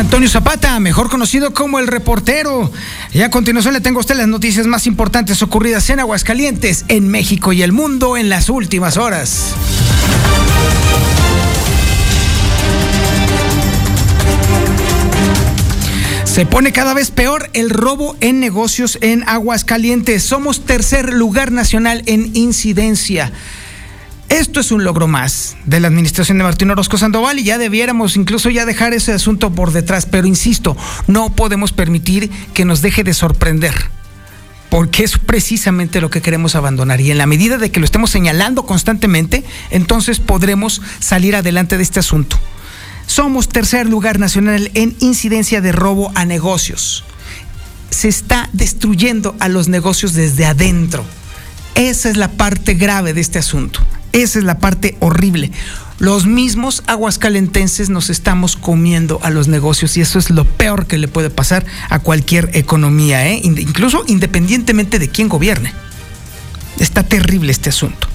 Antonio Zapata, mejor conocido como el reportero. Y a continuación le tengo a usted las noticias más importantes ocurridas en Aguascalientes, en México y el mundo en las últimas horas. Se pone cada vez peor el robo en negocios en Aguascalientes. Somos tercer lugar nacional en incidencia. Esto es un logro más de la administración de Martín Orozco Sandoval y ya debiéramos incluso ya dejar ese asunto por detrás, pero insisto, no podemos permitir que nos deje de sorprender porque es precisamente lo que queremos abandonar. Y en la medida de que lo estemos señalando constantemente, entonces podremos salir adelante de este asunto. Somos tercer lugar nacional en incidencia de robo a negocios. Se está destruyendo a los negocios desde adentro. Esa es la parte grave de este asunto. Esa es la parte horrible. Los mismos aguascalentenses nos estamos comiendo a los negocios y eso es lo peor que le puede pasar a cualquier economía, ¿eh? incluso independientemente de quién gobierne. Está terrible este asunto.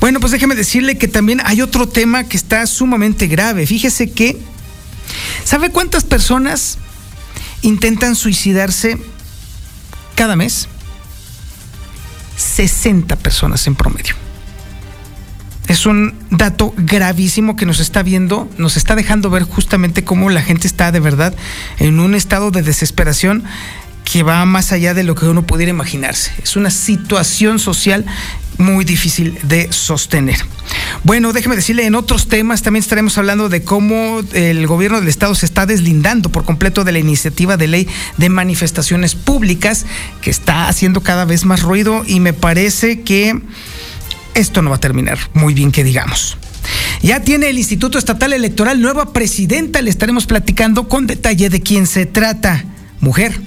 Bueno, pues déjeme decirle que también hay otro tema que está sumamente grave. Fíjese que, ¿sabe cuántas personas intentan suicidarse cada mes? 60 personas en promedio es un dato gravísimo que nos está viendo, nos está dejando ver justamente cómo la gente está de verdad en un estado de desesperación que va más allá de lo que uno pudiera imaginarse. Es una situación social muy difícil de sostener. Bueno, déjeme decirle, en otros temas también estaremos hablando de cómo el gobierno del estado se está deslindando por completo de la iniciativa de ley de manifestaciones públicas que está haciendo cada vez más ruido y me parece que esto no va a terminar muy bien que digamos. Ya tiene el Instituto Estatal Electoral nueva presidenta, le estaremos platicando con detalle de quién se trata. Mujer.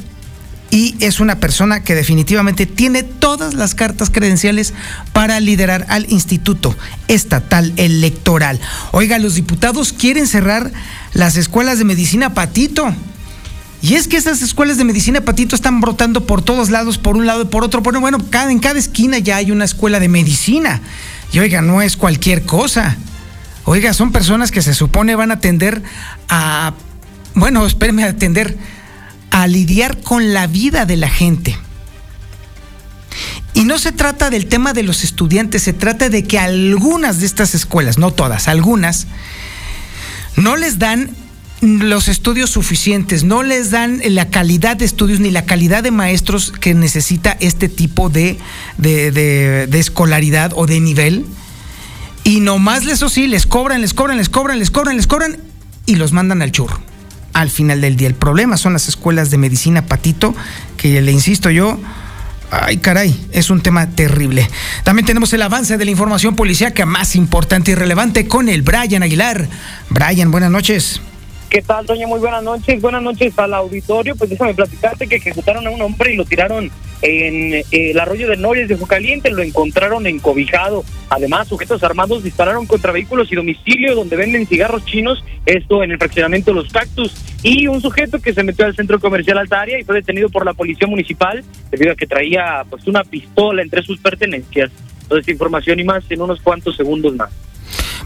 Y es una persona que definitivamente tiene todas las cartas credenciales para liderar al Instituto Estatal Electoral. Oiga, los diputados quieren cerrar las escuelas de medicina Patito. Y es que esas escuelas de medicina patito están brotando por todos lados, por un lado y por otro. Bueno, bueno, en cada esquina ya hay una escuela de medicina. Y oiga, no es cualquier cosa. Oiga, son personas que se supone van a atender a, bueno, espérenme, a atender, a lidiar con la vida de la gente. Y no se trata del tema de los estudiantes, se trata de que algunas de estas escuelas, no todas, algunas, no les dan los estudios suficientes, no les dan la calidad de estudios ni la calidad de maestros que necesita este tipo de, de, escolaridad o de nivel. Y nomás eso sí, les cobran, les cobran, les cobran, les cobran, les cobran y los mandan al churro. Al final del día. El problema son las escuelas de medicina patito, que le insisto yo, ay caray, es un tema terrible. También tenemos el avance de la información policíaca más importante y relevante con el Brian Aguilar. Brian, buenas noches. ¿Qué tal, doña? Muy buenas noches. Buenas noches al auditorio. Pues déjame platicarte que ejecutaron a un hombre y lo tiraron en eh, el arroyo de Nores de Caliente. Lo encontraron encobijado. Además, sujetos armados dispararon contra vehículos y domicilio donde venden cigarros chinos. Esto en el fraccionamiento Los Cactus. Y un sujeto que se metió al centro comercial Altaria y fue detenido por la policía municipal debido a que traía pues una pistola entre sus pertenencias. Toda esta información y más en unos cuantos segundos más.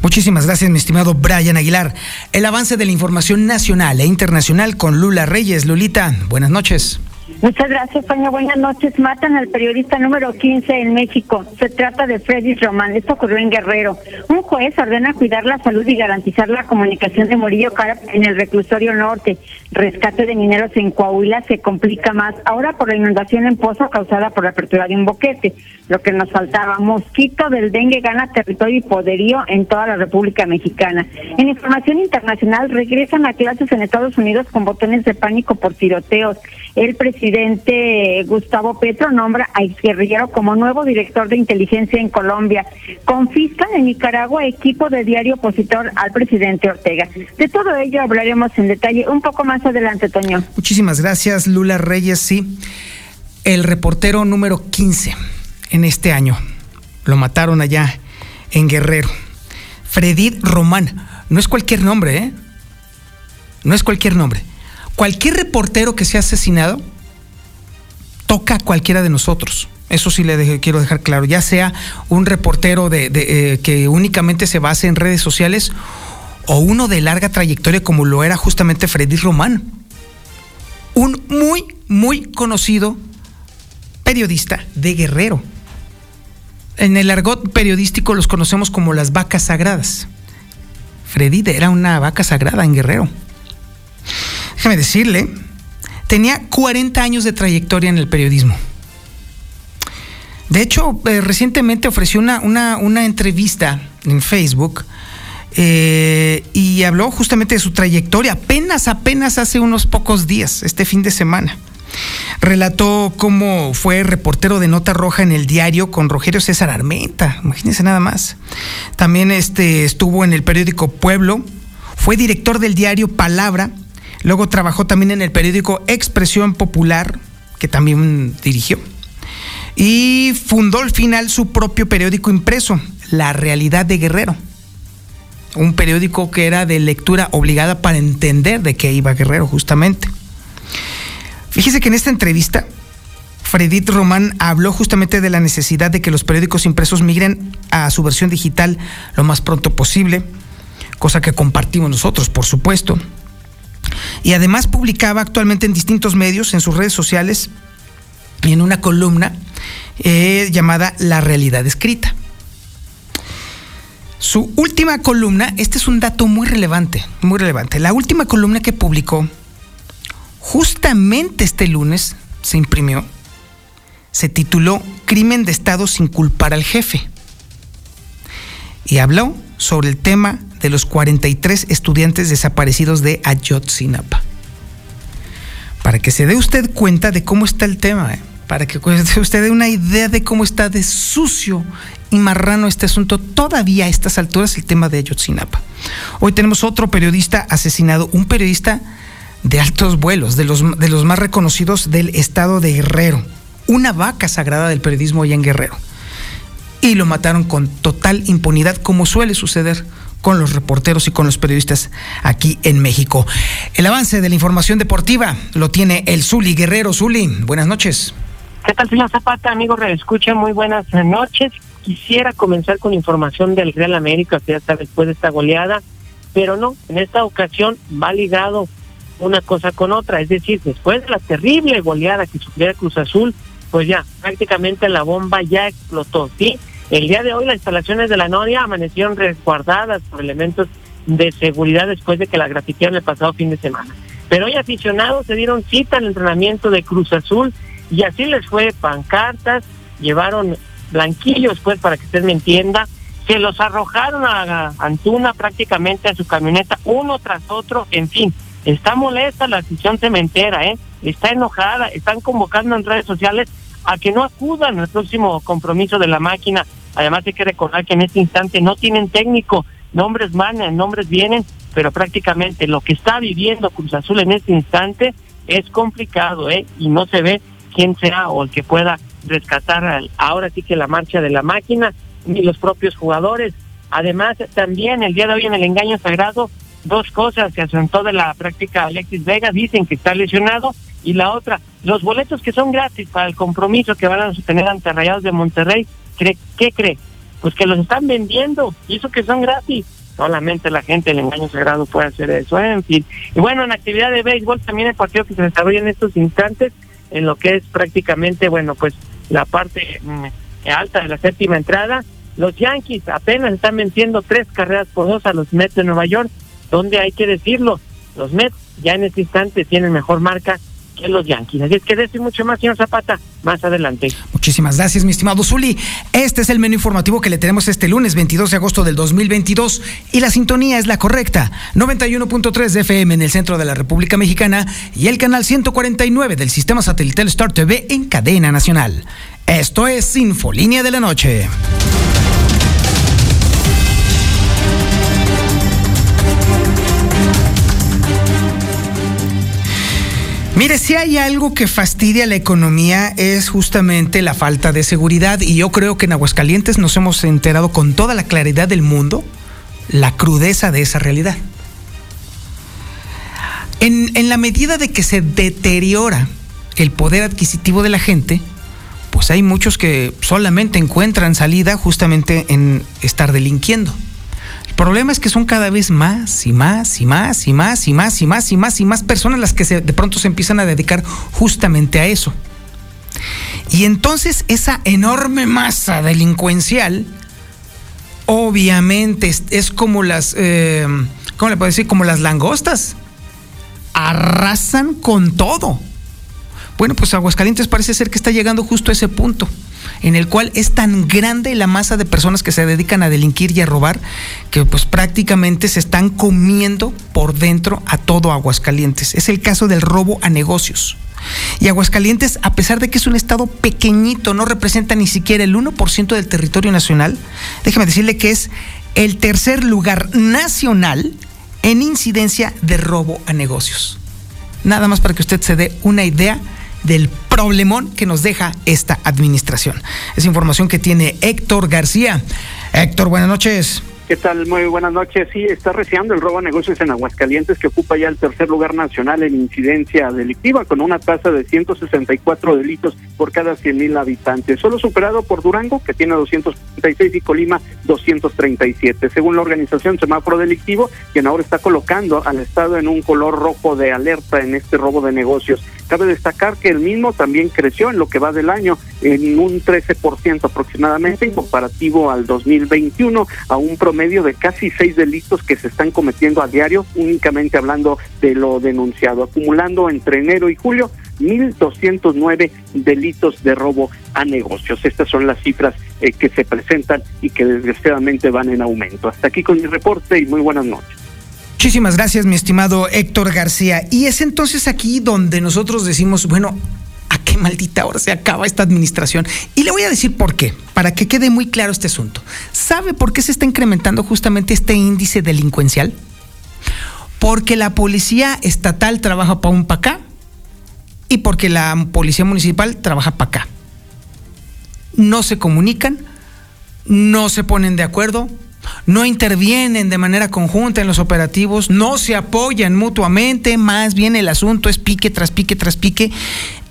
Muchísimas gracias, mi estimado Brian Aguilar. El avance de la información nacional e internacional con Lula Reyes. Lulita, buenas noches. Muchas gracias, Toño. Buenas noches. Matan al periodista número 15 en México. Se trata de Freddy Román. Esto ocurrió en Guerrero. Un juez ordena cuidar la salud y garantizar la comunicación de Murillo Carap en el reclusorio norte. Rescate de mineros en Coahuila se complica más. Ahora por la inundación en Pozo causada por la apertura de un boquete. Lo que nos faltaba. Mosquito del dengue gana territorio y poderío en toda la República Mexicana. En información internacional, regresan a clases en Estados Unidos con botones de pánico por tiroteos. El Gustavo Petro nombra a exguerrillero como nuevo director de inteligencia en Colombia. Confiscan en Nicaragua equipo de diario opositor al presidente Ortega. De todo ello hablaremos en detalle un poco más adelante, Toño. Muchísimas gracias, Lula Reyes. Sí, el reportero número 15 en este año. Lo mataron allá en Guerrero. Fredid Román. No es cualquier nombre, ¿eh? No es cualquier nombre. Cualquier reportero que sea asesinado toca a cualquiera de nosotros. Eso sí le quiero dejar claro. Ya sea un reportero de, eh, que únicamente se base en redes sociales o uno de larga trayectoria como lo era justamente Freddy Román. Un muy, muy conocido periodista de Guerrero. En el argot periodístico los conocemos como las vacas sagradas. Freddy era una vaca sagrada en Guerrero. Déjame decirle, tenía 40 años de trayectoria en el periodismo. De hecho, eh, recientemente ofreció una, una, entrevista en Facebook eh, y habló justamente de su trayectoria, apenas, apenas hace unos pocos días, este fin de semana. Relató cómo fue reportero de Nota Roja en el diario con Rogelio César Armenta, imagínense nada más. También este, estuvo en el periódico Pueblo, fue director del diario Palabra, luego trabajó también en el periódico Expresión Popular, que también dirigió y fundó al final su propio periódico impreso, La Realidad de Guerrero. Un periódico que era de lectura obligada para entender de qué iba Guerrero, justamente. Fíjese que en esta entrevista, Fredit Román habló justamente de la necesidad de que los periódicos impresos migren a su versión digital lo más pronto posible, cosa que compartimos nosotros, por supuesto. Y además publicaba actualmente en distintos medios, en sus redes sociales, y en una columna eh, llamada La realidad escrita. Su última columna, este es un dato muy relevante, muy relevante. La última columna que publicó, justamente este lunes, se imprimió, se tituló Crimen de Estado sin culpar al jefe. Y habló sobre el tema de los 43 estudiantes desaparecidos de Ayotzinapa. Para que se dé usted cuenta de cómo está el tema. ¿eh? para que usted dé una idea de cómo está de sucio y marrano este asunto todavía a estas alturas, el tema de Ayotzinapa. Hoy tenemos otro periodista asesinado, un periodista de altos vuelos, de los, de los más reconocidos del estado de Guerrero, una vaca sagrada del periodismo allá en Guerrero. Y lo mataron con total impunidad, como suele suceder con los reporteros y con los periodistas aquí en México. El avance de la información deportiva lo tiene el Zuli Guerrero. Zuli, buenas noches. ¿Qué tal, señor Zapata? Amigo Escucha, muy buenas noches. Quisiera comenzar con información del Real América, que ya está después de esta goleada, pero no, en esta ocasión va ligado una cosa con otra, es decir, después de la terrible goleada que sufrió Cruz Azul, pues ya, prácticamente la bomba ya explotó, ¿sí? El día de hoy las instalaciones de la Noria amanecieron resguardadas por elementos de seguridad después de que la grafitearon el pasado fin de semana. Pero hoy aficionados se dieron cita al entrenamiento de Cruz Azul y así les fue pancartas, llevaron blanquillos, pues, para que usted me entienda, se los arrojaron a Antuna prácticamente a su camioneta, uno tras otro, en fin, está molesta la afición cementera, ¿eh? Está enojada, están convocando en redes sociales a que no acudan al próximo compromiso de la máquina. Además hay que recordar que en este instante no tienen técnico, nombres manan, nombres vienen, pero prácticamente lo que está viviendo Cruz Azul en este instante es complicado, ¿eh? Y no se ve quién sea o el que pueda rescatar ahora sí que la marcha de la máquina, ni los propios jugadores. Además, también el día de hoy en el engaño sagrado, dos cosas, se asentó de la práctica Alexis Vega, dicen que está lesionado, y la otra, los boletos que son gratis para el compromiso que van a sostener ante Rayados de Monterrey, ¿qué cree? Pues que los están vendiendo, y eso que son gratis. Solamente la gente del engaño sagrado puede hacer eso, en fin. Y bueno, en actividad de béisbol también el partido que se desarrolla en estos instantes, en lo que es prácticamente, bueno, pues la parte mm, alta de la séptima entrada. Los Yankees apenas están venciendo tres carreras por dos a los Mets de Nueva York, donde hay que decirlo, los Mets ya en este instante tienen mejor marca que los Yankees. Así es que decir mucho más, señor Zapata, más adelante. Muchísimas gracias, mi estimado Zuli. Este es el menú informativo que le tenemos este lunes 22 de agosto del 2022 y la sintonía es la correcta. 91.3 de FM en el centro de la República Mexicana y el canal 149 del sistema satelital Star TV en cadena nacional. Esto es Infolínea de la Noche. Mire, si hay algo que fastidia la economía es justamente la falta de seguridad y yo creo que en Aguascalientes nos hemos enterado con toda la claridad del mundo la crudeza de esa realidad. En, en la medida de que se deteriora el poder adquisitivo de la gente, pues hay muchos que solamente encuentran salida justamente en estar delinquiendo. Problema es que son cada vez más y más y más y más y más y más y más y más personas las que se, de pronto se empiezan a dedicar justamente a eso. Y entonces esa enorme masa delincuencial, obviamente es, como las, eh, ¿cómo le puedo decir? Como las langostas. Arrasan con todo. Bueno, pues Aguascalientes parece ser que está llegando justo a ese punto en el cual es tan grande la masa de personas que se dedican a delinquir y a robar que pues prácticamente se están comiendo por dentro a todo Aguascalientes. Es el caso del robo a negocios. Y Aguascalientes, a pesar de que es un estado pequeñito, no representa ni siquiera el 1% del territorio nacional, déjeme decirle que es el tercer lugar nacional en incidencia de robo a negocios. Nada más para que usted se dé una idea del problemón que nos deja esta administración. Es información que tiene Héctor García. Héctor, buenas noches. ¿Qué tal? Muy buenas noches. Sí, está reciando el robo a negocios en Aguascalientes, que ocupa ya el tercer lugar nacional en incidencia delictiva, con una tasa de 164 delitos por cada 100 mil habitantes, solo superado por Durango, que tiene 236, y Colima 237. Según la organización Semáforo Delictivo, quien ahora está colocando al Estado en un color rojo de alerta en este robo de negocios. Cabe destacar que el mismo también creció en lo que va del año en un 13% aproximadamente en comparativo al 2021, a un promedio de casi seis delitos que se están cometiendo a diario, únicamente hablando de lo denunciado, acumulando entre enero y julio 1.209 delitos de robo a negocios. Estas son las cifras eh, que se presentan y que desgraciadamente van en aumento. Hasta aquí con mi reporte y muy buenas noches. Muchísimas gracias, mi estimado Héctor García. Y es entonces aquí donde nosotros decimos, bueno, ¿a qué maldita hora se acaba esta administración? Y le voy a decir por qué, para que quede muy claro este asunto. ¿Sabe por qué se está incrementando justamente este índice delincuencial? Porque la policía estatal trabaja para un para acá y porque la policía municipal trabaja para acá. No se comunican, no se ponen de acuerdo, no intervienen de manera conjunta en los operativos, no se apoyan mutuamente, más bien el asunto es pique tras pique tras pique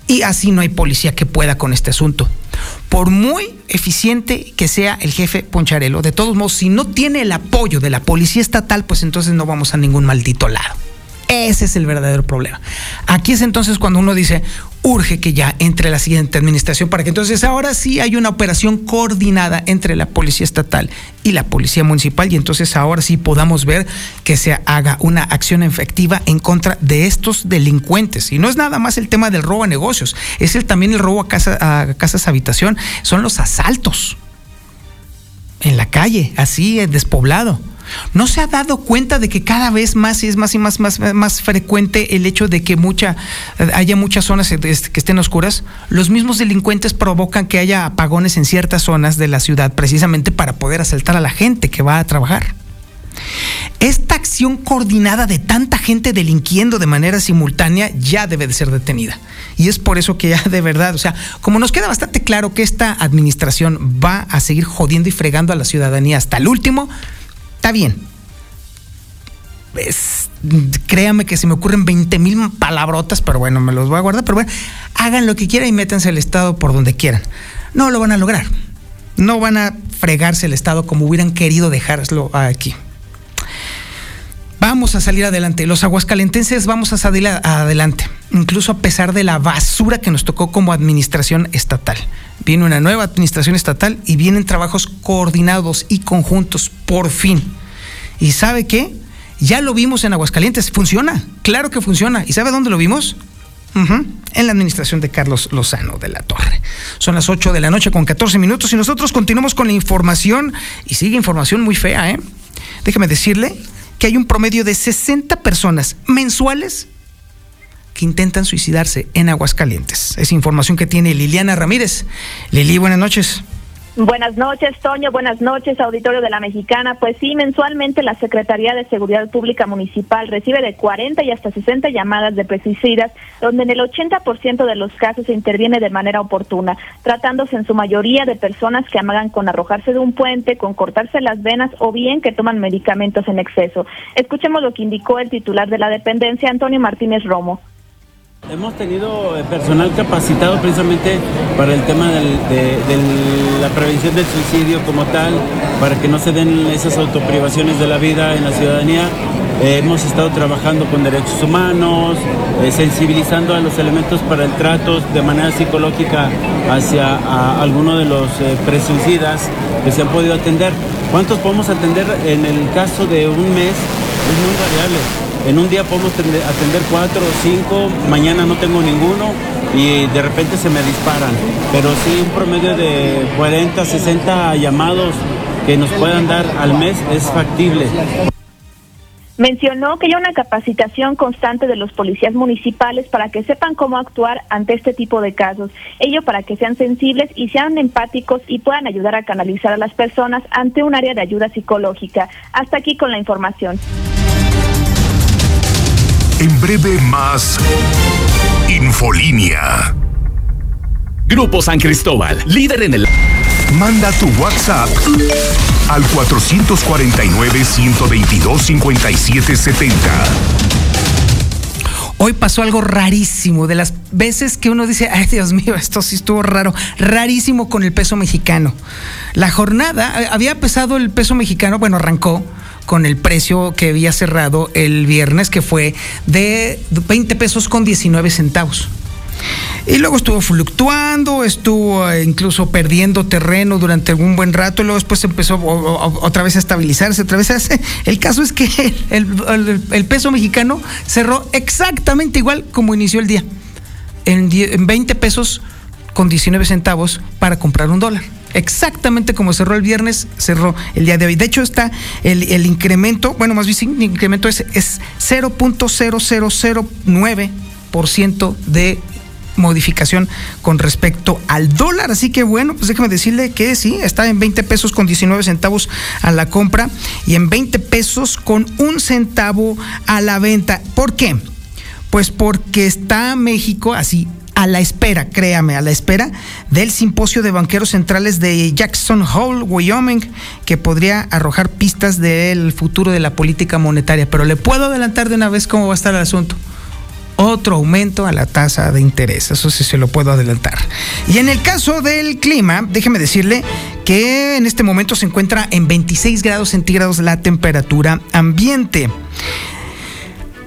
y así no hay policía que pueda con este asunto. Por muy eficiente que sea el jefe Poncharelo, de todos modos, si no tiene el apoyo de la policía estatal, pues entonces no vamos a ningún maldito lado. Ese es el verdadero problema. Aquí es entonces cuando uno dice, urge que ya entre la siguiente administración para que entonces ahora sí hay una operación coordinada entre la Policía Estatal y la Policía Municipal y entonces ahora sí podamos ver que se haga una acción efectiva en contra de estos delincuentes. Y no es nada más el tema del robo a negocios, es el, también el robo a, casa, a casas habitación, son los asaltos en la calle, así despoblado ¿No se ha dado cuenta de que cada vez más y es más y más, más, más frecuente el hecho de que mucha, haya muchas zonas que estén oscuras? Los mismos delincuentes provocan que haya apagones en ciertas zonas de la ciudad precisamente para poder asaltar a la gente que va a trabajar. Esta acción coordinada de tanta gente delinquiendo de manera simultánea ya debe de ser detenida. Y es por eso que ya de verdad, o sea, como nos queda bastante claro que esta administración va a seguir jodiendo y fregando a la ciudadanía hasta el último, Está bien. créame que se me ocurren 20 mil palabrotas, pero bueno, me los voy a guardar. Pero bueno, hagan lo que quieran y métanse el Estado por donde quieran. No lo van a lograr. No van a fregarse el Estado como hubieran querido dejarlo aquí. Vamos a salir adelante. Los aguascalentenses vamos a salir adelante, incluso a pesar de la basura que nos tocó como administración estatal. Viene una nueva administración estatal y vienen trabajos coordinados y conjuntos, por fin. ¿Y sabe qué? Ya lo vimos en Aguascalientes, funciona, claro que funciona. ¿Y sabe dónde lo vimos? En la administración de Carlos Lozano de la Torre. Son las 8 de la noche con 14 minutos y nosotros continuamos con la información y sigue información muy fea, ¿eh? Déjeme decirle que hay un promedio de 60 personas mensuales que intentan suicidarse en Aguascalientes. Es información que tiene Liliana Ramírez. Lili, buenas noches. Buenas noches, Toño. Buenas noches, auditorio de la Mexicana. Pues sí, mensualmente la Secretaría de Seguridad Pública Municipal recibe de 40 y hasta 60 llamadas de pesticidas, donde en el 80% de los casos se interviene de manera oportuna, tratándose en su mayoría de personas que amagan con arrojarse de un puente, con cortarse las venas o bien que toman medicamentos en exceso. Escuchemos lo que indicó el titular de la dependencia, Antonio Martínez Romo. Hemos tenido eh, personal capacitado precisamente para el tema de, la prevención del suicidio como tal, para que no se den esas autoprivaciones de la vida en la ciudadanía. Eh, hemos estado trabajando con derechos humanos, eh, sensibilizando a los elementos para el trato de manera psicológica hacia algunos de los presuicidas que se han podido atender. ¿Cuántos podemos atender en el caso de un mes? Es muy variable en un día podemos atender cuatro o cinco, mañana no tengo ninguno y de repente se me disparan. Pero sí, un promedio de 40, 60 llamados que nos puedan dar al mes es factible. Mencionó que hay una capacitación constante de los policías municipales para que sepan cómo actuar ante este tipo de casos. Ello para que sean sensibles y sean empáticos y puedan ayudar a canalizar a las personas ante un área de ayuda psicológica. Hasta aquí con la información. En breve más Infolínea. Grupo San Cristóbal, líder en el... Manda tu WhatsApp al 449-122-5770. Hoy pasó algo rarísimo, de las veces que uno dice, ay Dios mío, esto sí estuvo raro, rarísimo con el peso mexicano. La jornada, eh, había pesado el peso mexicano, bueno, arrancó con el precio que había cerrado el viernes, que fue de 20 pesos con 19 centavos. Y luego estuvo fluctuando, estuvo eh, incluso perdiendo terreno durante algún buen rato, y luego después empezó otra vez a estabilizarse, otra vez a... El caso es que el, peso mexicano cerró exactamente igual como inició el día, en, en 20 pesos con 19 centavos para comprar un dólar exactamente como cerró el viernes, cerró el día de hoy. De hecho, está el, incremento, bueno, más bien el incremento es, es 0.0009% de modificación con respecto al dólar. Así que bueno, pues déjeme decirle que sí, está en 20 pesos con 19 centavos a la compra y en 20 pesos con un centavo a la venta. ¿Por qué? Pues porque está México así a la espera, créame, a la espera del simposio de banqueros centrales de Jackson Hole, Wyoming, que podría arrojar pistas del futuro de la política monetaria. Pero le puedo adelantar de una vez cómo va a estar el asunto. Otro aumento a la tasa de interés, eso sí se lo puedo adelantar. Y en el caso del clima, déjeme decirle que en este momento se encuentra en 26 grados centígrados la temperatura ambiente.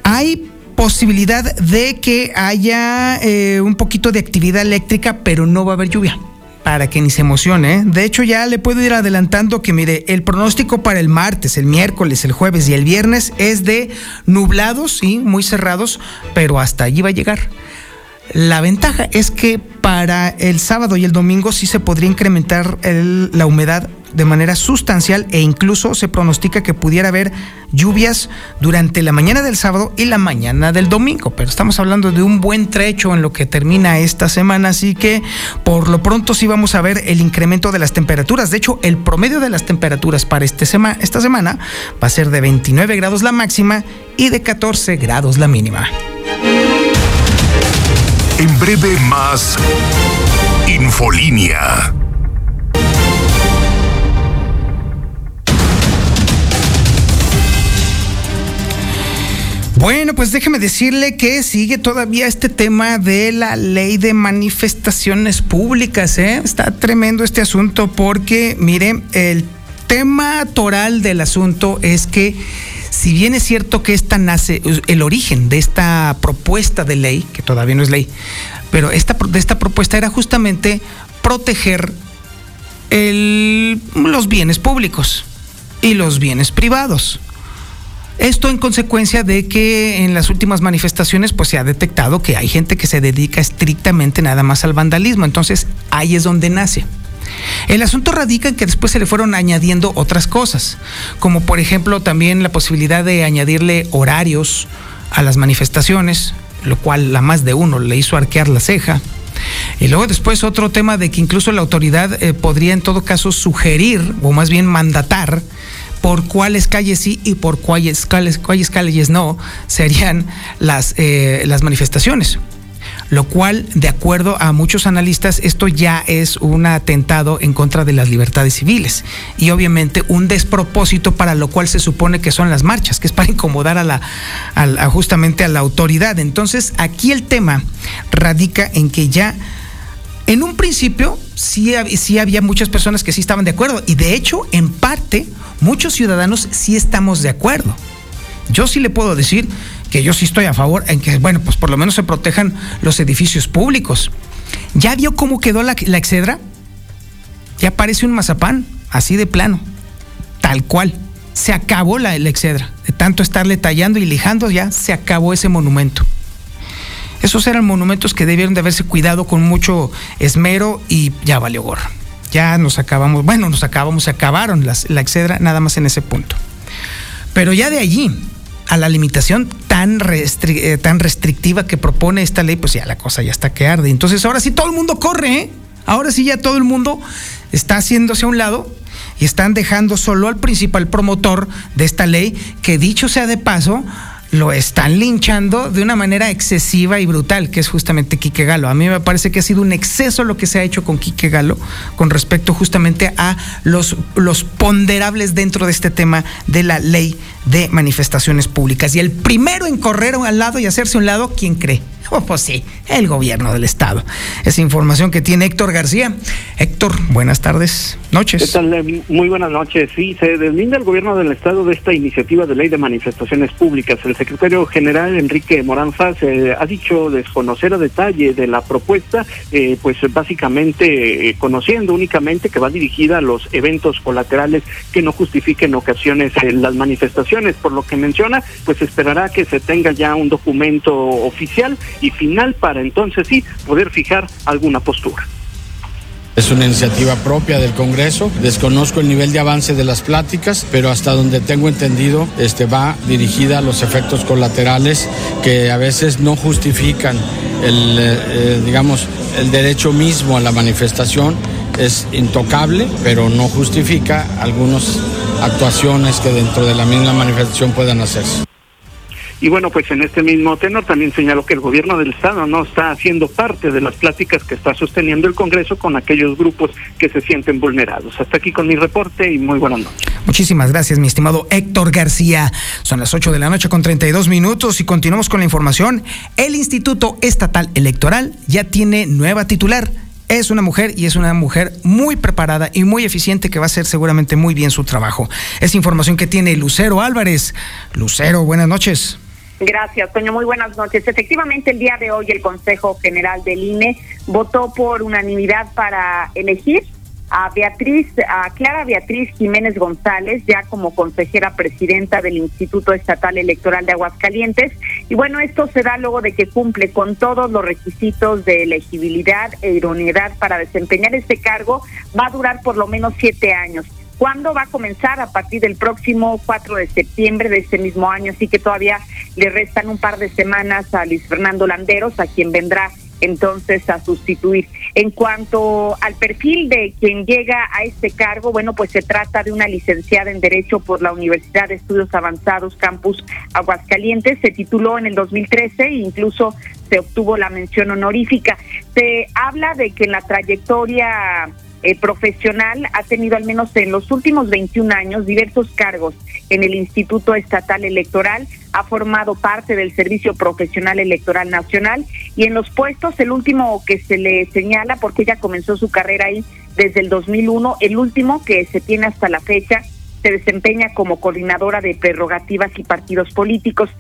Hay posibilidad de que haya eh, un poquito de actividad eléctrica, pero no va a haber lluvia para que ni se emocione. ¿eh? De hecho, ya le puedo ir adelantando que, mire, el pronóstico para el martes, el miércoles, el jueves y el viernes es de nublados, sí, muy cerrados, pero hasta allí va a llegar. La ventaja es que para el sábado y el domingo sí se podría incrementar la humedad de manera sustancial e incluso se pronostica que pudiera haber lluvias durante la mañana del sábado y la mañana del domingo. Pero estamos hablando de un buen trecho en lo que termina esta semana, así que por lo pronto sí vamos a ver el incremento de las temperaturas. De hecho, el promedio de las temperaturas para este esta semana va a ser de 29 grados la máxima y de 14 grados la mínima. En breve más Infolínea. Bueno, pues déjeme decirle que sigue todavía este tema de la ley de manifestaciones públicas. ¿eh? Está tremendo este asunto porque, mire, el tema toral del asunto es que si bien es cierto que esta nace, el origen de esta propuesta de ley, que todavía no es ley, pero esta, de esta propuesta era justamente proteger los bienes públicos y los bienes privados. Esto en consecuencia de que en las últimas manifestaciones pues se ha detectado que hay gente que se dedica estrictamente nada más al vandalismo, entonces ahí es donde nace. El asunto radica en que después se le fueron añadiendo otras cosas, como por ejemplo también la posibilidad de añadirle horarios a las manifestaciones, lo cual la más de uno le hizo arquear la ceja. Y luego después otro tema de que incluso la autoridad eh, podría en todo caso sugerir, o más bien mandatar, por cuáles calles sí y por cuáles, cuáles, cuáles calles no serían las, eh, las manifestaciones lo cual, de acuerdo a muchos analistas, esto ya es un atentado en contra de las libertades civiles y obviamente un despropósito para lo cual se supone que son las marchas, que es para incomodar a la, justamente a la autoridad. Entonces, aquí el tema radica en que ya en un principio sí, sí, había muchas personas que sí estaban de acuerdo y de hecho, en parte, muchos ciudadanos sí estamos de acuerdo. Yo sí le puedo decir que yo sí estoy a favor en que, bueno, pues por lo menos se protejan los edificios públicos. ¿Ya vio cómo quedó la, excedra? Ya parece un mazapán, así de plano, tal cual. Se acabó la, la excedra. De tanto estarle tallando y lijando, ya se acabó ese monumento. Esos eran monumentos que debieron de haberse cuidado con mucho esmero y ya valió gorra. Ya nos acabamos, bueno, nos acabamos, se acabaron la excedra nada más en ese punto. Pero ya de allí a la limitación tan, eh, tan restrictiva que propone esta ley, pues ya la cosa ya está que arde. Entonces ahora sí todo el mundo corre, ¿eh? Ahora sí ya todo el mundo está haciéndose a un lado y están dejando solo al principal promotor de esta ley, que dicho sea de paso, lo están linchando de una manera excesiva y brutal, que es justamente Quique Galo. A mí me parece que ha sido un exceso lo que se ha hecho con Quique Galo con respecto justamente a los, los ponderables dentro de este tema de la ley de manifestaciones públicas. Y el primero en correr al lado y hacerse un lado, ¿quién cree? Oh, pues sí, el gobierno del Estado. Esa información que tiene Héctor García. Héctor, buenas tardes, noches. ¿Qué tal? Eh, muy buenas noches. Sí, se deslinda el gobierno del Estado de esta iniciativa de ley de manifestaciones públicas. El secretario general Enrique Moranza se ha dicho desconocer a detalle de la propuesta, eh, pues básicamente eh, conociendo únicamente que va dirigida a los eventos colaterales que no justifiquen ocasiones las manifestaciones. Por lo que menciona, pues esperará que se tenga ya un documento oficial y final para entonces sí poder fijar alguna postura. Es una iniciativa propia del Congreso. Desconozco el nivel de avance de las pláticas, pero hasta donde tengo entendido, este va dirigida a los efectos colaterales que a veces no justifican el, eh, eh, digamos, el derecho mismo a la manifestación. Es intocable, pero no justifica algunas actuaciones que dentro de la misma manifestación puedan hacerse. Y bueno, pues en este mismo tenor también señaló que el gobierno del Estado no está haciendo parte de las pláticas que está sosteniendo el Congreso con aquellos grupos que se sienten vulnerados. Hasta aquí con mi reporte y muy buenas noches. Muchísimas gracias, mi estimado Héctor García. Son las 8 de la noche con 32 minutos y continuamos con la información. El Instituto Estatal Electoral ya tiene nueva titular es una mujer y es una mujer muy preparada y muy eficiente que va a hacer seguramente muy bien su trabajo. Es información que tiene Lucero Álvarez. Lucero, buenas noches. Gracias, Toño. Muy buenas noches. Efectivamente, el día de hoy el Consejo General del INE votó por unanimidad para elegir a Beatriz, a Clara Beatriz Jiménez González, ya como consejera presidenta del Instituto Estatal Electoral de Aguascalientes. Y bueno, esto se da luego de que cumple con todos los requisitos de elegibilidad e idoneidad para desempeñar este cargo. Va a durar por lo menos siete años. ¿Cuándo va a comenzar? A partir del próximo 4 de septiembre de este mismo año, así que todavía le restan un par de semanas a Luis Fernando Landeros, a quien vendrá entonces a sustituir. En cuanto al perfil de quien llega a este cargo, bueno, pues se trata de una licenciada en Derecho por la Universidad de Estudios Avanzados Campus Aguascalientes, se tituló en el 2013 e incluso se obtuvo la mención honorífica. Se habla de que en la trayectoria eh, profesional ha tenido al menos en los últimos 21 años diversos cargos en el Instituto Estatal Electoral, ha formado parte del Servicio Profesional Electoral Nacional y en los puestos, el último que se le señala, porque ella comenzó su carrera ahí desde el 2001, el último que se tiene hasta la fecha, se desempeña como coordinadora de prerrogativas y partidos políticos.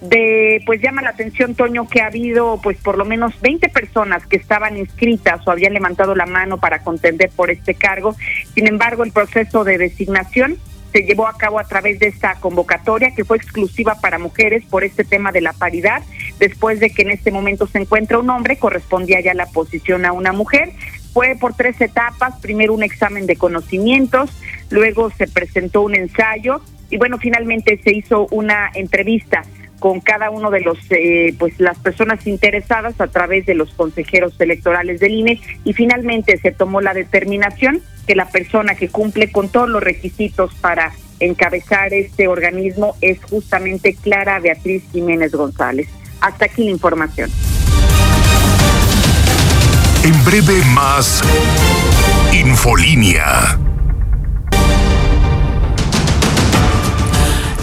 De, pues llama la atención, Toño, que ha habido pues por lo menos 20 personas que estaban inscritas o habían levantado la mano para contender por este cargo. Sin embargo, el proceso de designación se llevó a cabo a través de esta convocatoria que fue exclusiva para mujeres por este tema de la paridad. Después de que en este momento se encuentra un hombre, correspondía ya la posición a una mujer. Fue por tres etapas, primero un examen de conocimientos, luego se presentó un ensayo y bueno, finalmente se hizo una entrevista con cada uno de los eh, pues las personas interesadas a través de los consejeros electorales del INE y finalmente se tomó la determinación que la persona que cumple con todos los requisitos para encabezar este organismo es justamente Clara Beatriz Jiménez González. Hasta aquí la información. En breve más Infolínea.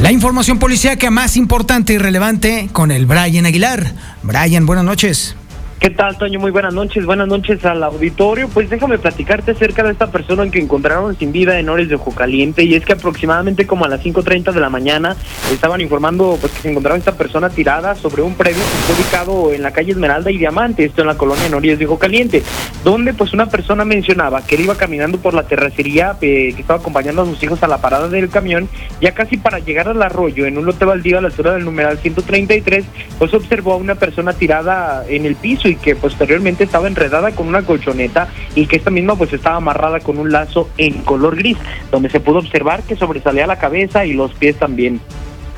La información policíaca más importante y relevante con el Brian Aguilar. Brian, buenas noches. ¿Qué tal, Toño? Muy buenas noches. Buenas noches al auditorio. Pues déjame platicarte acerca de esta persona que encontraron sin vida en Ores de Ojo Caliente. Y es que aproximadamente como a las 5.30 de la mañana estaban informando pues que se encontraba esta persona tirada sobre un predio que está ubicado en la calle Esmeralda y Diamante, esto en la colonia Nores de Ojo Caliente, donde pues una persona mencionaba que él iba caminando por la terracería, eh, que estaba acompañando a sus hijos a la parada del camión, ya casi para llegar al arroyo, en un lote baldío a la altura del numeral 133, pues observó a una persona tirada en el piso y que posteriormente estaba enredada con una colchoneta y que esta misma pues estaba amarrada con un lazo en color gris, donde se pudo observar que sobresalía la cabeza y los pies también.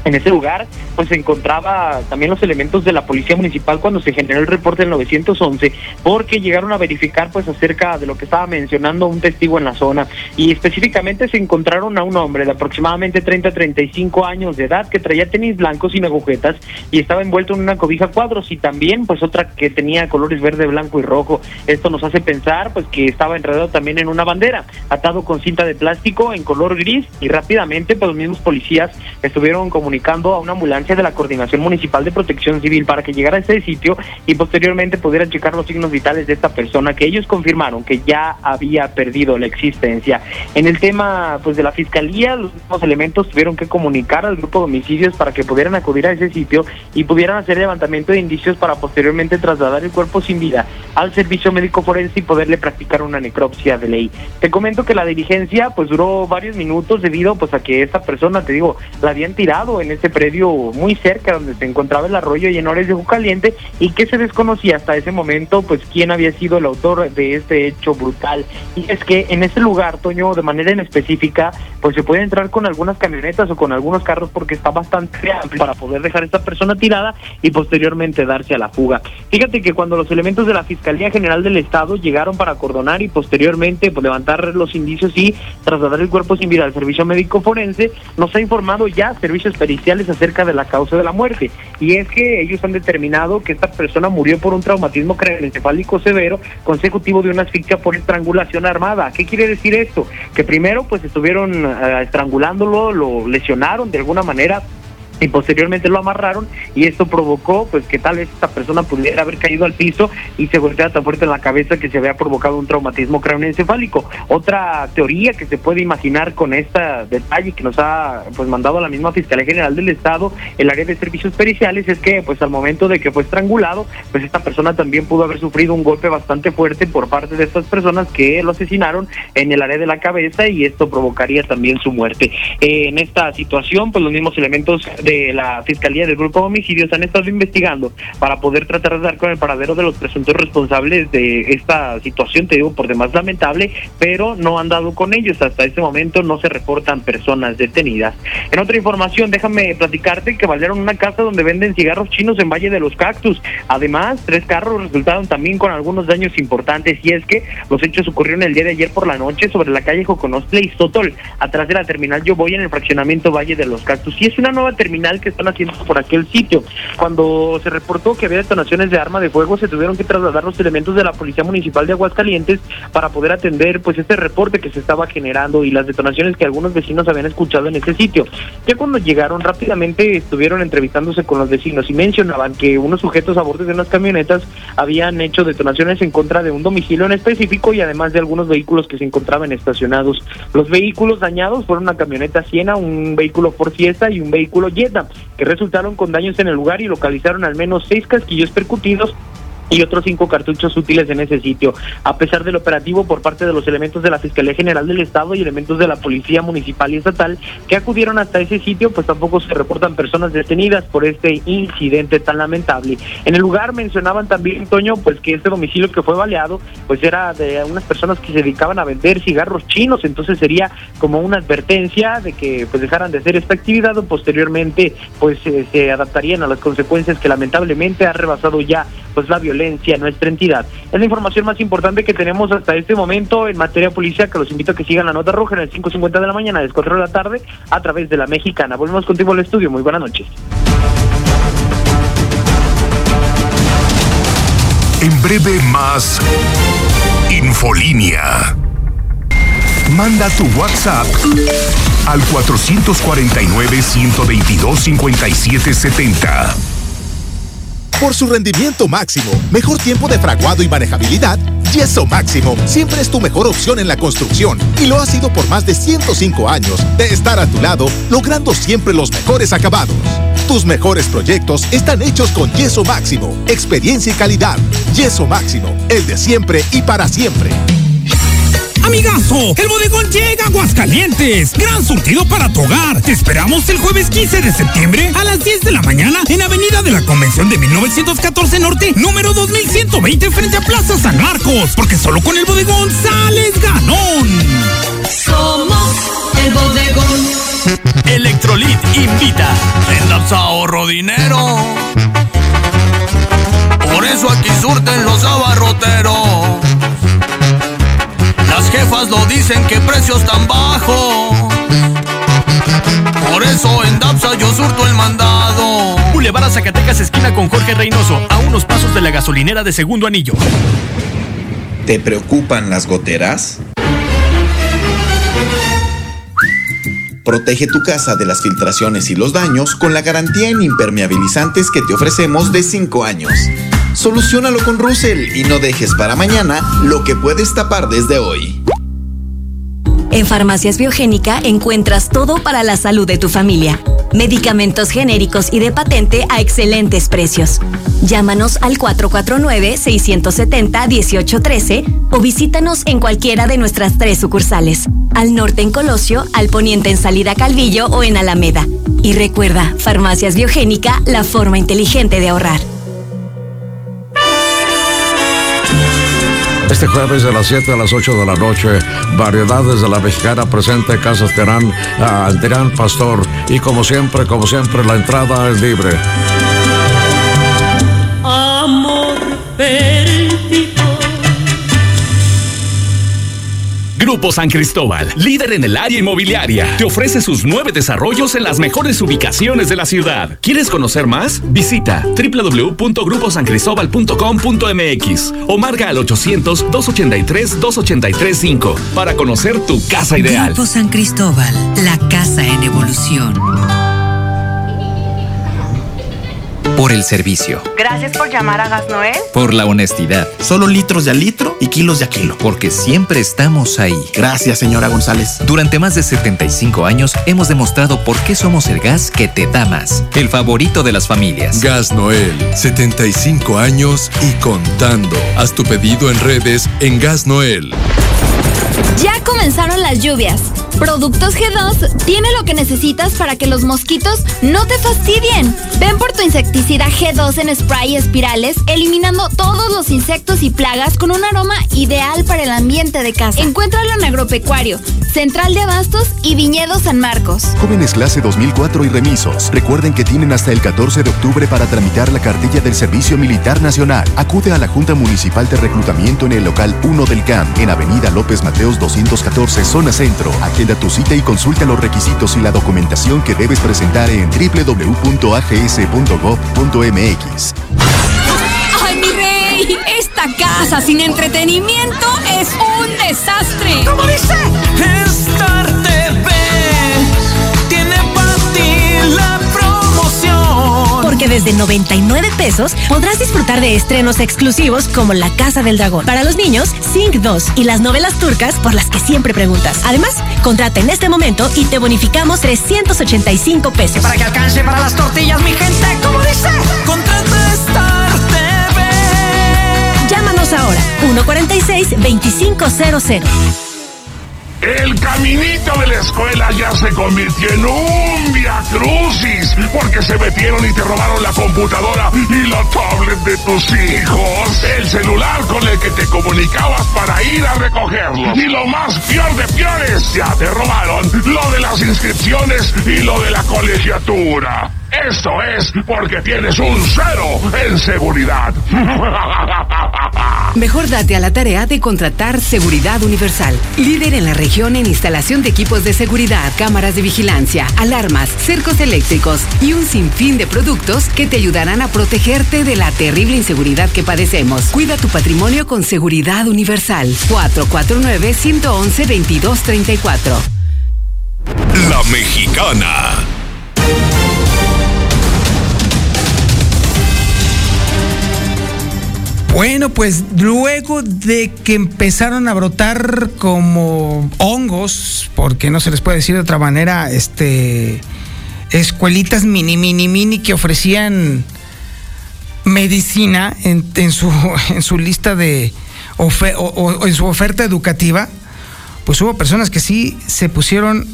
En ese lugar, pues se encontraba también los elementos de la policía municipal cuando se generó el reporte del 911, porque llegaron a verificar pues acerca de lo que estaba mencionando un testigo en la zona y específicamente se encontraron a un hombre de aproximadamente 30 a 35 años de edad que traía tenis blancos sin agujetas y estaba envuelto en una cobija cuadros y también pues otra que tenía colores verde, blanco y rojo. Esto nos hace pensar pues que estaba enredado también en una bandera, atado con cinta de plástico en color gris y rápidamente pues los mismos policías estuvieron comunicando a una ambulancia de la Coordinación Municipal de Protección Civil para que llegara a ese sitio y posteriormente pudiera checar los signos vitales de esta persona que ellos confirmaron que ya había perdido la existencia. En el tema pues de la fiscalía, los mismos elementos tuvieron que comunicar al grupo de homicidios para que pudieran acudir a ese sitio y pudieran hacer levantamiento de indicios para posteriormente trasladar el cuerpo sin vida al servicio médico forense y poderle practicar una necropsia de ley. Te comento que la diligencia pues duró varios minutos debido pues a que esta persona, te digo, la habían tirado en ese predio muy cerca donde se encontraba el arroyo Llenores de Jucaliente y que se desconocía hasta ese momento pues quién había sido el autor de este hecho brutal. Y es que en ese lugar, Toño, de manera en específica, pues se puede entrar con algunas camionetas o con algunos carros porque está bastante amplio para poder dejar a esta persona tirada y posteriormente darse a la fuga. Fíjate que cuando los elementos de la Fiscalía General del Estado llegaron para acordonar y posteriormente pues, levantar los indicios y trasladar el cuerpo sin vida al servicio médico forense, nos ha informado ya servicios periciales acerca de la causa de la muerte. Y es que ellos han determinado que esta persona murió por un traumatismo craneoencefálico severo consecutivo de una asfixia por estrangulación armada. ¿Qué quiere decir esto? Que primero pues estuvieron eh, estrangulándolo, lo lesionaron de alguna manera y posteriormente lo amarraron y esto provocó pues que tal vez esta persona pudiera haber caído al piso y se golpeara tan fuerte en la cabeza que se había provocado un traumatismo craneoencefálico. Otra teoría que se puede imaginar con este detalle que nos ha pues mandado la misma Fiscalía General del Estado, el área de servicios periciales, es que pues al momento de que fue estrangulado, pues esta persona también pudo haber sufrido un golpe bastante fuerte por parte de estas personas que lo asesinaron en el área de la cabeza y esto provocaría también su muerte. en esta situación, pues los mismos elementos de la Fiscalía del Grupo Homicidios han estado investigando para poder tratar de dar con el paradero de los presuntos responsables de esta situación, te digo, por demás lamentable, pero no han dado con ellos. Hasta este momento no se reportan personas detenidas. En otra información, déjame platicarte que valieron una casa donde venden cigarros chinos en Valle de los Cactus. Además, tres carros resultaron también con algunos daños importantes y es que los hechos ocurrieron el día de ayer por la noche sobre la calle Joconostle y Sotol, atrás de la terminal Yo Voy en el fraccionamiento Valle de los Cactus. Y es una nueva terminal que están haciendo por aquel sitio. Cuando se reportó que había detonaciones de arma de fuego, se tuvieron que trasladar los elementos de la Policía Municipal de Aguascalientes para poder atender pues este reporte que se estaba generando y las detonaciones que algunos vecinos habían escuchado en ese sitio. Ya cuando llegaron rápidamente estuvieron entrevistándose con los vecinos y mencionaban que unos sujetos a bordo de unas camionetas habían hecho detonaciones en contra de un domicilio en específico y además de algunos vehículos que se encontraban estacionados. Los vehículos dañados fueron una camioneta Siena, un vehículo por Fiesta y un vehículo Que resultaron con daños en el lugar y localizaron al menos seis casquillos percutidos y otros cinco cartuchos útiles en ese sitio. A pesar del operativo por parte de los elementos de la Fiscalía General del Estado y elementos de la Policía Municipal y Estatal que acudieron hasta ese sitio, pues tampoco se reportan personas detenidas por este incidente tan lamentable. En el lugar mencionaban también, Toño, pues que este domicilio que fue baleado, pues era de unas personas que se dedicaban a vender cigarros chinos, entonces sería como una advertencia de que pues dejaran de hacer esta actividad o posteriormente pues eh, se adaptarían a las consecuencias que lamentablemente ha rebasado ya pues la violencia nuestra entidad. Es la información más importante que tenemos hasta este momento en materia policial, que los invito a que sigan la nota roja en el 5.50 de la mañana, a las 4 de la tarde, a través de la mexicana. Volvemos contigo al estudio. Muy buenas noches. En breve más Infolínea. Manda tu WhatsApp al 449-122-5770. Por su rendimiento máximo, mejor tiempo de fraguado y manejabilidad, Yeso Máximo siempre es tu mejor opción en la construcción y lo ha sido por más de 105 años de estar a tu lado, logrando siempre los mejores acabados. Tus mejores proyectos están hechos con Yeso Máximo, experiencia y calidad. Yeso Máximo, el de siempre y para siempre. Amigazo, el bodegón llega a Aguascalientes. Gran surtido para tu hogar. Te esperamos el jueves 15 de septiembre a las 10 de la mañana en Avenida de la Convención de 1914 Norte, número 2120 frente a Plaza San Marcos. Porque solo con el bodegón sales ganón. Somos el bodegón. Electrolit invita. Vendas ahorro dinero. Por eso aquí surten los abarroteros. Jefas lo dicen que precios tan bajos. Por eso en Dapsa yo surto el mandado. Boulevard a Zacatecas, esquina con Jorge Reynoso, a unos pasos de la gasolinera de segundo anillo. ¿Te preocupan las goteras? Protege tu casa de las filtraciones y los daños con la garantía en impermeabilizantes que te ofrecemos de 5 años. Solucionalo con Russell y no dejes para mañana lo que puedes tapar desde hoy. En Farmacias Biogénica encuentras todo para la salud de tu familia. Medicamentos genéricos y de patente a excelentes precios. Llámanos al 449-670-1813 o visítanos en cualquiera de nuestras tres sucursales. Al norte en Colosio, al poniente en Salida Calvillo o en Alameda. Y recuerda, Farmacias Biogénica, la forma inteligente de ahorrar. Este jueves de las 7 a las 8 de la noche, variedades de la mexicana presente Casas Terán, a Terán Pastor. Y como siempre, como siempre, la entrada es libre. Grupo San Cristóbal, líder en el área inmobiliaria, te ofrece sus nueve desarrollos en las mejores ubicaciones de la ciudad. ¿Quieres conocer más? Visita www.gruposancristobal.com.mx o marca al 800-283-2835 para conocer tu casa ideal. Grupo San Cristóbal, la casa en evolución. Por el servicio. Gracias por llamar a Gas Noel. Por la honestidad. Solo litros de a litro y kilos de a kilo. Porque siempre estamos ahí. Gracias, señora González. Durante más de 75 años hemos demostrado por qué somos el gas que te da más. El favorito de las familias. Gas Noel, 75 años y contando. Haz tu pedido en redes en Gas Noel. Ya comenzaron las lluvias. Productos G2 tiene lo que necesitas para que los mosquitos no te fastidien. Ven por tu insecticida G2 en spray y espirales, eliminando todos los insectos y plagas con un aroma ideal para el ambiente de casa. Encuéntralo en Agropecuario, Central de Abastos y Viñedo San Marcos. Jóvenes clase 2004 y remisos, recuerden que tienen hasta el 14 de octubre para tramitar la cartilla del Servicio Militar Nacional. Acude a la Junta Municipal de Reclutamiento en el local 1 del CAM, en Avenida López Mateos 214, zona centro. Agenda tu cita y consulta los requisitos y la documentación que debes presentar en www.ags.gov.mx. ¡Ay, mi rey! Esta casa sin entretenimiento es un desastre. ¿Cómo dice? Star Porque desde 99 pesos podrás disfrutar de estrenos exclusivos como La Casa del Dragón. Para los niños, Sync 2 y las novelas turcas por las que siempre preguntas. Además, contrata en este momento y te bonificamos 385 pesos. Para que alcance para las tortillas, mi gente, ¿cómo dice? Contrata Star TV. ahora. 146-2500. El caminito de la escuela ya se convirtió en un via crucis porque se metieron y te robaron la computadora y la tablet de tus hijos, el celular con el que te comunicabas para ir a recogerlo y lo más peor de peores, ya te robaron lo de las inscripciones y lo de la colegiatura. Esto es porque tienes un cero en seguridad. Mejor date a la tarea de contratar Seguridad Universal, líder en la región en instalación de equipos de seguridad, cámaras de vigilancia, alarmas, cercos eléctricos y un sinfín de productos que te ayudarán a protegerte de la terrible inseguridad que padecemos. Cuida tu patrimonio con Seguridad Universal. 449-111-2234. La mexicana. Bueno, pues luego de que empezaron a brotar como hongos, porque no se les puede decir de otra manera, este escuelitas mini, mini, mini que ofrecían medicina en, en su, en su lista de ofe- o, o en su oferta educativa, pues hubo personas que sí se pusieron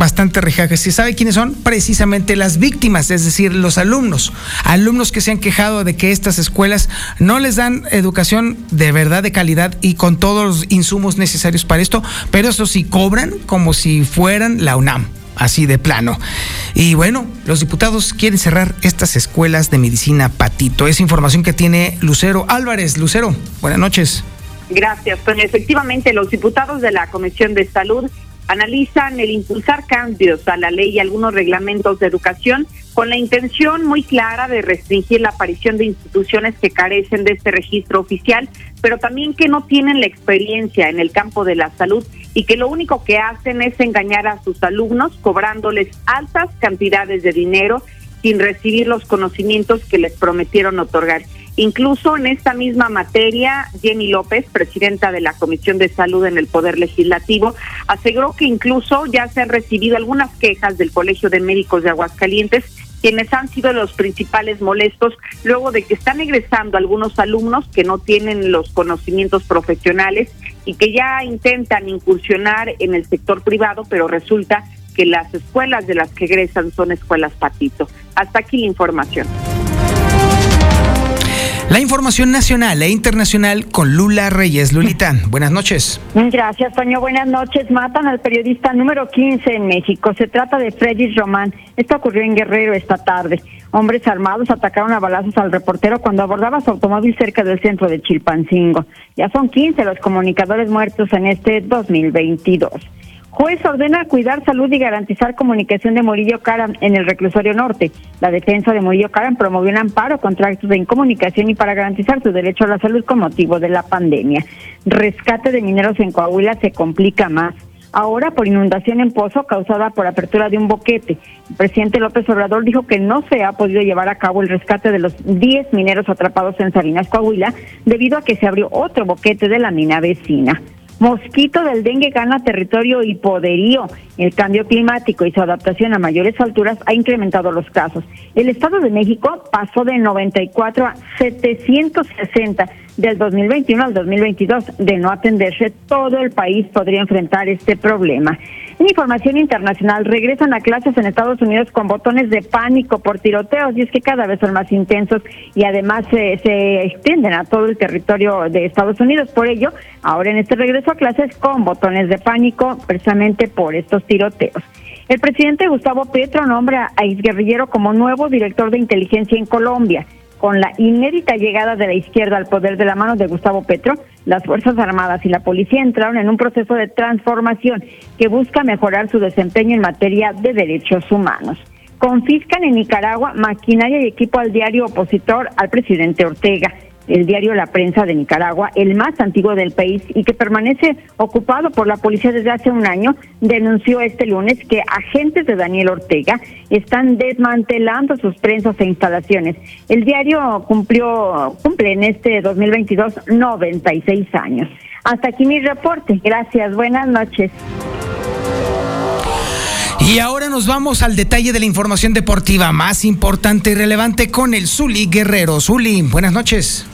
bastante rejajes. ¿Y sabe quiénes son? Precisamente las víctimas, es decir, los alumnos. Alumnos que se han quejado de que estas escuelas no les dan educación de verdad de calidad y con todos los insumos necesarios para esto, pero eso sí cobran como si fueran la UNAM. Así de plano. Y bueno, los diputados quieren cerrar estas escuelas de medicina patito. Es información que tiene Lucero Álvarez. Lucero, buenas noches. Gracias, Toño. Efectivamente, los diputados de la Comisión de Salud analizan el impulsar cambios a la ley y algunos reglamentos de educación con la intención muy clara de restringir la aparición de instituciones que carecen de este registro oficial, pero también que no tienen la experiencia en el campo de la salud y que lo único que hacen es engañar a sus alumnos cobrándoles altas cantidades de dinero sin recibir los conocimientos que les prometieron otorgar. Incluso en esta misma materia, Jenny López, presidenta de la Comisión de Salud en el Poder Legislativo, aseguró que incluso ya se han recibido algunas quejas del Colegio de Médicos de Aguascalientes quienes han sido los principales molestos luego de que están egresando algunos alumnos que no tienen los conocimientos profesionales y que ya intentan incursionar en el sector privado, pero resulta que las escuelas de las que egresan son escuelas patito. Hasta aquí la información. La información nacional e internacional con Lula Reyes. Lulita, buenas noches. Gracias, Toño. Buenas noches. Matan al periodista número 15 en México. Se trata de Freddy Román. Esto ocurrió en Guerrero esta tarde. Hombres armados atacaron a balazos al reportero cuando abordaba su automóvil cerca del centro de Chilpancingo. Ya son 15 los comunicadores muertos en este 2022. Juez ordena cuidar salud y garantizar comunicación de Murillo Caram en el reclusorio norte. La defensa de Murillo Caram promovió un amparo contra actos de incomunicación y para garantizar su derecho a la salud con motivo de la pandemia. Rescate de mineros en Coahuila se complica más. Ahora por inundación en pozo causada por apertura de un boquete. El presidente López Obrador dijo que no se ha podido llevar a cabo el rescate de los 10 mineros atrapados en Salinas, Coahuila, debido a que se abrió otro boquete de la mina vecina. Mosquito del dengue gana territorio y poderío. El cambio climático y su adaptación a mayores alturas ha incrementado los casos. El Estado de México pasó de 94 a 760 del 2021 al 2022. De no atenderse, todo el país podría enfrentar este problema. En información internacional, regresan a clases en Estados Unidos con botones de pánico por tiroteos y es que cada vez son más intensos y además se, se extienden a todo el territorio de Estados Unidos. Por ello, ahora en este regreso a clases con botones de pánico precisamente por estos tiroteos. El presidente Gustavo Petro nombra a exguerrillero como nuevo director de inteligencia en Colombia. Con la inédita llegada de la izquierda al poder de la mano de Gustavo Petro, las Fuerzas Armadas y la policía entraron en un proceso de transformación que busca mejorar su desempeño en materia de derechos humanos. Confiscan en Nicaragua maquinaria y equipo al diario opositor al presidente Ortega el diario La Prensa de Nicaragua, el más antiguo del país y que permanece ocupado por la policía desde hace un año, denunció este lunes que agentes de Daniel Ortega están desmantelando sus prensas e instalaciones. El diario cumplió cumple en este 2022 96 años. Hasta aquí mi reporte. Gracias. Buenas noches. Y ahora nos vamos al detalle de la información deportiva más importante y relevante con el Zuli Guerrero. Zuli, buenas noches.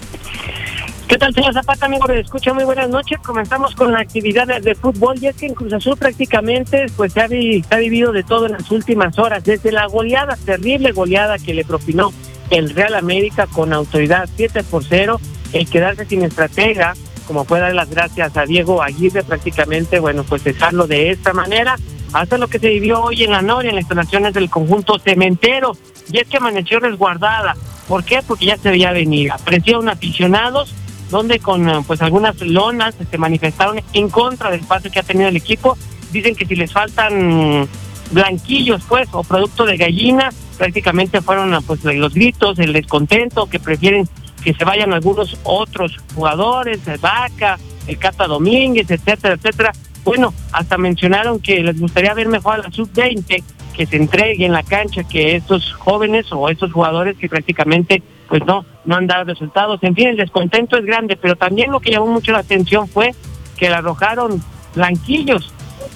¿Qué tal, señor Zapata, amigo? Me escucha muy buenas noches. Comenzamos con la actividad de fútbol y es que en Cruz Azul prácticamente pues se ha, vivido de todo en las últimas horas. Desde la goleada, terrible goleada que le propinó el Real América con autoridad 7 por 0, el quedarse sin estratega, como fue dar las gracias a Diego Aguirre prácticamente, bueno, pues dejarlo de esta manera, hasta lo que se vivió hoy en la noche en las instalaciones del conjunto cementero. Y es que amaneció resguardada. ¿Por qué? Porque ya se veía venir. Aparecieron aficionados donde con eh, pues algunas lonas se manifestaron en contra del paso que ha tenido el equipo. Dicen que si les faltan blanquillos, pues, o producto de gallina, prácticamente fueron ah, pues los gritos, el descontento, que prefieren que se vayan algunos otros jugadores, el Vaca, el Cata Domínguez, etcétera, etcétera. Bueno, hasta mencionaron que les gustaría ver mejor a la sub-20 que se entregue en la cancha que estos jóvenes o estos jugadores que prácticamente pues no, no han dado resultados. En fin, el descontento es grande, pero también lo que llamó mucho la atención fue que le arrojaron blanquillos,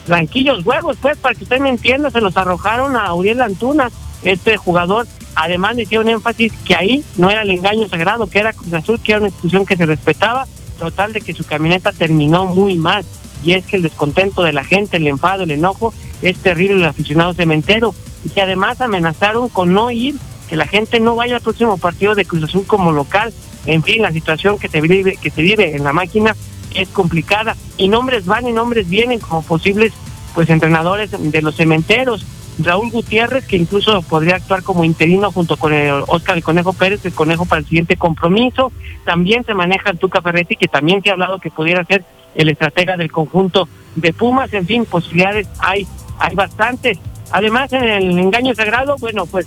blanquillos huevos, pues para que usted me entienda, se los arrojaron a Uriel Antuna, este jugador. Además le hicieron énfasis que ahí no era el engaño sagrado, que era Cruz Azul, que era una institución que se respetaba, total de que su camioneta terminó muy mal. Y es que el descontento de la gente, el enfado, el enojo, es terrible el aficionado cementero. Y que además amenazaron con no ir, que la gente no vaya al próximo partido de Cruz Azul como local. En fin, la situación que se vive, que se vive en la máquina es complicada. Y nombres van y nombres vienen como posibles pues entrenadores de los cementeros. Raúl Gutiérrez, que incluso podría actuar como interino junto con el Oscar el Conejo Pérez, el Conejo para el siguiente compromiso. También se maneja el Tuca Ferretti, que también se ha hablado que pudiera ser el estratega del conjunto de Pumas. En fin, posibilidades hay, hay bastantes. Además, en el engaño sagrado, bueno, pues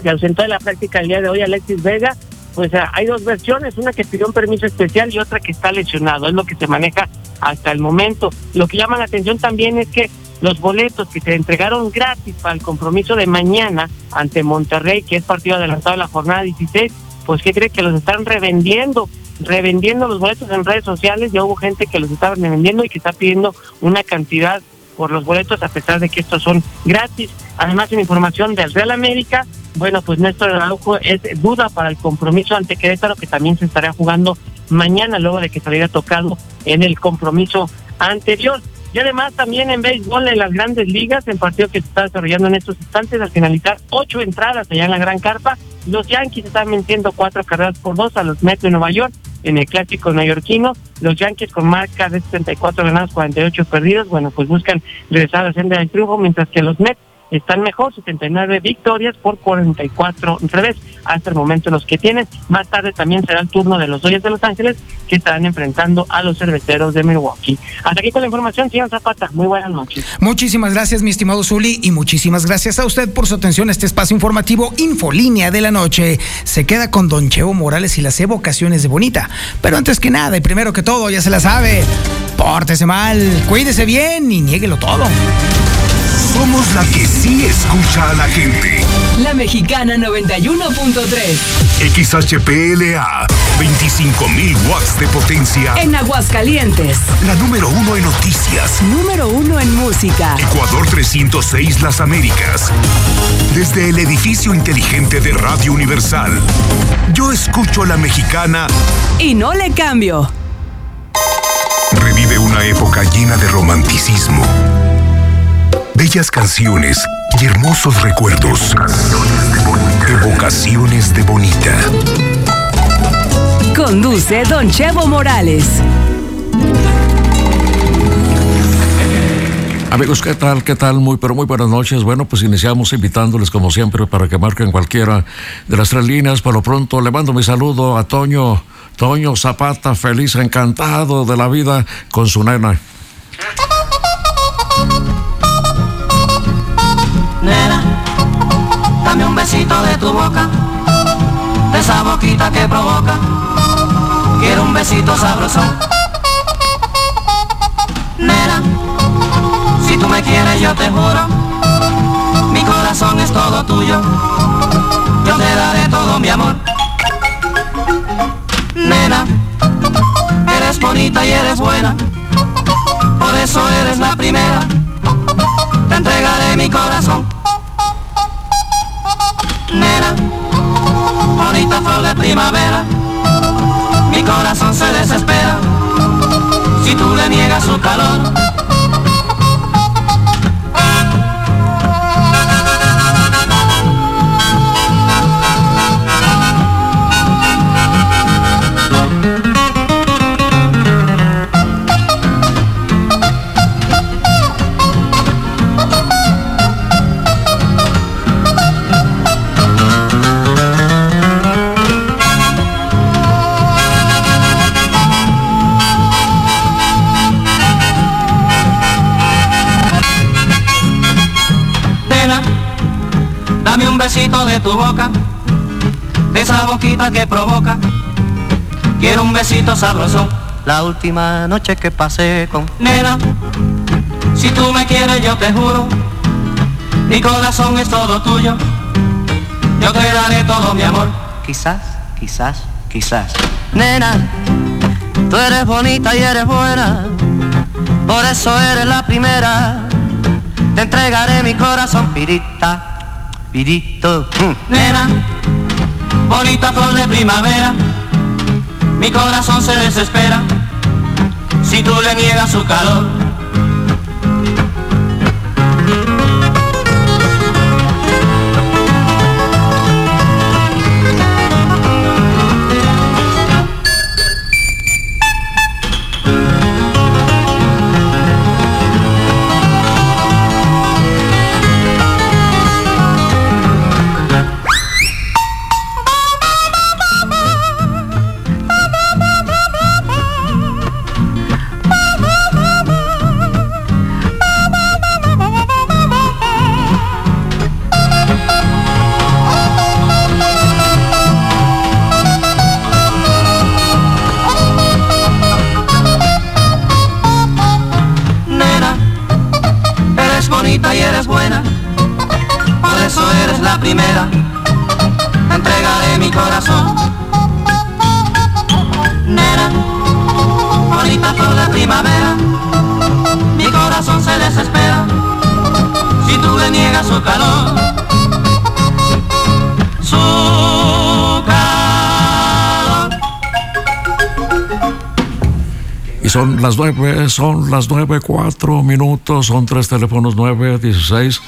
se ausentó de la práctica el día de hoy Alexis Vega. Pues ah, hay dos versiones, una que pidió un permiso especial y otra que está lesionado, es lo que se maneja hasta el momento. Lo que llama la atención también es que los boletos que se entregaron gratis para el compromiso de mañana ante Monterrey, que es partido adelantado de la jornada 16, pues ¿qué cree que los están revendiendo? Revendiendo los boletos en redes sociales, ya hubo gente que los estaba revendiendo y que está pidiendo una cantidad por los boletos a pesar de que estos son gratis. Además, en información del Real América, bueno, pues Néstor Araujo es duda para el compromiso ante Querétaro, que también se estará jugando mañana, luego de que saliera tocado en el compromiso anterior. Y además también en béisbol en las grandes ligas, en partido que se está desarrollando en estos instantes, al finalizar ocho entradas allá en la Gran Carpa, los Yankees están venciendo cuatro carreras por dos a los Mets de Nueva York en el clásico neoyorquino. Los Yankees con marca de 74 ganados, 48 perdidos, bueno, pues buscan regresar a la senda del triunfo, mientras que los Mets están mejor, 79 victorias por 44 revés, hasta el momento los que tienen. Más tarde también será el turno de los Dodgers de Los Ángeles, que estarán enfrentando a los cerveceros de Milwaukee. Hasta aquí con la información, señor Zapata. Muy buenas noches. Muchísimas gracias, mi estimado Zuli, y muchísimas gracias a usted por su atención a este espacio informativo Infolínea de la Noche. Se queda con Don Chevo Morales y las evocaciones de Bonita. Pero antes que nada, y primero que todo, ya se la sabe, pórtese mal, cuídese bien y niéguelo todo. Somos la que sí escucha a la gente. La Mexicana 91.3. XHPLA, 25.000 watts de potencia. En Aguascalientes. La número uno en noticias. Número uno en música. Ecuador 306 Las Américas. Desde el edificio inteligente de Radio Universal. Yo escucho a la mexicana. Y no le cambio. Revive una época llena de romanticismo. Bellas canciones y hermosos recuerdos. Evocaciones de Bonita. Conduce Don Chevo Morales. Amigos, ¿qué tal? ¿Qué tal? Muy, pero muy buenas noches. Bueno, pues iniciamos invitándoles como siempre para que marquen cualquiera de las tres líneas. Por lo pronto le mando mi saludo a Toño, Toño Zapata, feliz, encantado de la vida con su nena. Nena, dame un besito de tu boca, de esa boquita que provoca. Quiero un besito sabroso. Nena, si tú me quieres yo te juro, mi corazón es todo tuyo. Yo te daré todo mi amor. Nena, eres bonita y eres buena, por eso eres la primera corazón. Nena, bonita flor de primavera, mi corazón se desespera si tú le niegas su calor. De tu boca, de esa boquita que provoca. Quiero un besito sabroso. La última noche que pasé con Nena, si tú me quieres yo te juro, mi corazón es todo tuyo. Yo te daré todo mi amor. Quizás, quizás, quizás. Nena, tú eres bonita y eres buena, por eso eres la primera. Te entregaré mi corazón, pirita, pirito. mm. Nena, bonita flor de primavera, mi corazón se desespera si tú le niegas su calor. Son las nueve, son las nueve, cuatro minutos, son tres teléfonos nueve, dieciséis.